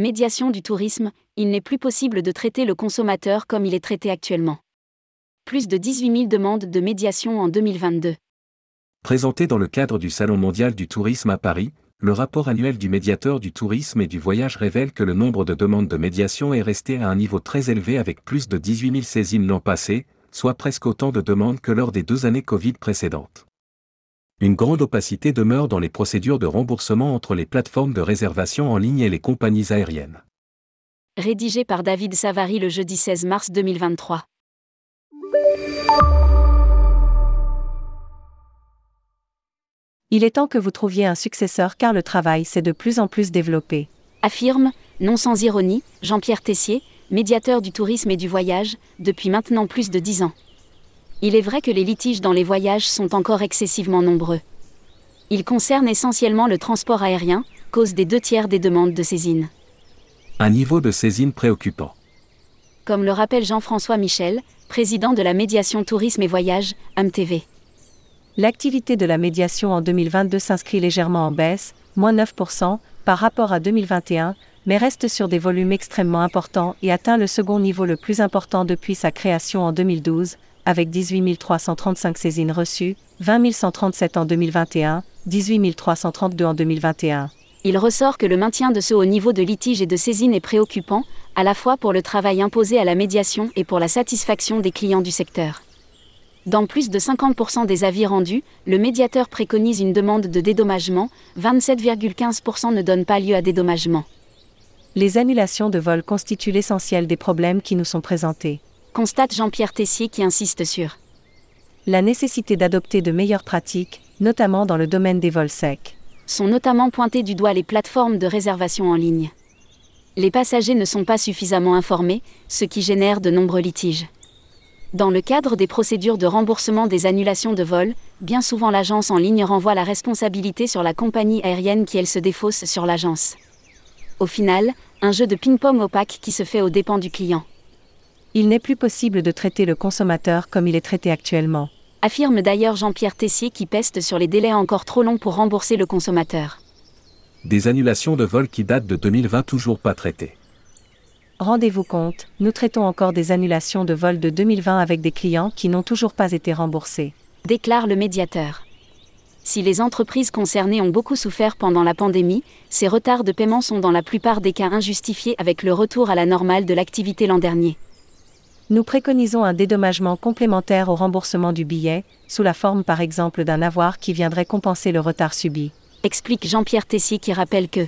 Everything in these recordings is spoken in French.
Médiation du tourisme, il n'est plus possible de traiter le consommateur comme il est traité actuellement. Plus de 18 000 demandes de médiation en 2022. Présenté dans le cadre du Salon mondial du tourisme à Paris, le rapport annuel du médiateur du tourisme et du voyage révèle que le nombre de demandes de médiation est resté à un niveau très élevé avec plus de 18 000 saisines l'an passé, soit presque autant de demandes que lors des deux années Covid précédentes. Une grande opacité demeure dans les procédures de remboursement entre les plateformes de réservation en ligne et les compagnies aériennes. Rédigé par David Savary le jeudi 16 mars 2023. Il est temps que vous trouviez un successeur car le travail s'est de plus en plus développé. Affirme, non sans ironie, Jean-Pierre Tessier, médiateur du tourisme et du voyage, depuis maintenant plus de dix ans. Il est vrai que les litiges dans les voyages sont encore excessivement nombreux. Ils concernent essentiellement le transport aérien, cause des deux tiers des demandes de saisine. Un niveau de saisine préoccupant. Comme le rappelle Jean-François Michel, président de la médiation tourisme et voyage, AMTV. L'activité de la médiation en 2022 s'inscrit légèrement en baisse, moins 9%, par rapport à 2021, mais reste sur des volumes extrêmement importants et atteint le second niveau le plus important depuis sa création en 2012, avec 18 335 saisines reçues, 20 137 en 2021, 18 332 en 2021. Il ressort que le maintien de ce haut niveau de litige et de saisine est préoccupant, à la fois pour le travail imposé à la médiation et pour la satisfaction des clients du secteur. Dans plus de 50% des avis rendus, le médiateur préconise une demande de dédommagement, 27,15% ne donnent pas lieu à dédommagement. Les annulations de vol constituent l'essentiel des problèmes qui nous sont présentés constate Jean-Pierre Tessier qui insiste sur la nécessité d'adopter de meilleures pratiques, notamment dans le domaine des vols secs. Sont notamment pointées du doigt les plateformes de réservation en ligne. Les passagers ne sont pas suffisamment informés, ce qui génère de nombreux litiges. Dans le cadre des procédures de remboursement des annulations de vol, bien souvent l'agence en ligne renvoie la responsabilité sur la compagnie aérienne qui elle se défausse sur l'agence. Au final, un jeu de ping-pong opaque qui se fait aux dépens du client. Il n'est plus possible de traiter le consommateur comme il est traité actuellement. Affirme d'ailleurs Jean-Pierre Tessier qui peste sur les délais encore trop longs pour rembourser le consommateur. Des annulations de vol qui datent de 2020 toujours pas traitées. Rendez-vous compte, nous traitons encore des annulations de vol de 2020 avec des clients qui n'ont toujours pas été remboursés. Déclare le médiateur. Si les entreprises concernées ont beaucoup souffert pendant la pandémie, ces retards de paiement sont dans la plupart des cas injustifiés avec le retour à la normale de l'activité l'an dernier nous préconisons un dédommagement complémentaire au remboursement du billet, sous la forme par exemple d'un avoir qui viendrait compenser le retard subi. Explique Jean-Pierre Tessier qui rappelle que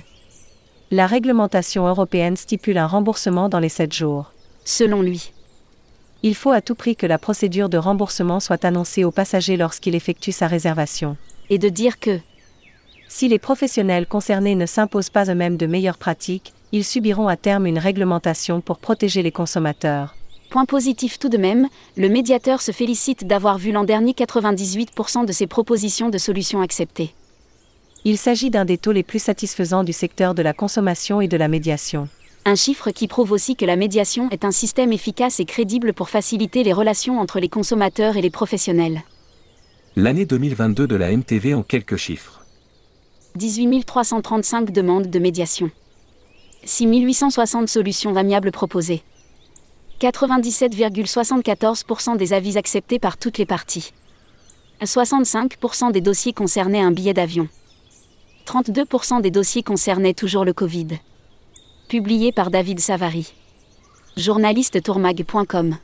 la réglementation européenne stipule un remboursement dans les 7 jours. Selon lui, il faut à tout prix que la procédure de remboursement soit annoncée au passager lorsqu'il effectue sa réservation. Et de dire que si les professionnels concernés ne s'imposent pas eux-mêmes de meilleures pratiques, ils subiront à terme une réglementation pour protéger les consommateurs. Point positif tout de même, le médiateur se félicite d'avoir vu l'an dernier 98% de ses propositions de solutions acceptées. Il s'agit d'un des taux les plus satisfaisants du secteur de la consommation et de la médiation. Un chiffre qui prouve aussi que la médiation est un système efficace et crédible pour faciliter les relations entre les consommateurs et les professionnels. L'année 2022 de la MTV en quelques chiffres. 18 335 demandes de médiation. 6 860 solutions amiables proposées. 97,74% des avis acceptés par toutes les parties. 65% des dossiers concernaient un billet d'avion. 32% des dossiers concernaient toujours le Covid. Publié par David Savary. Journaliste tourmag.com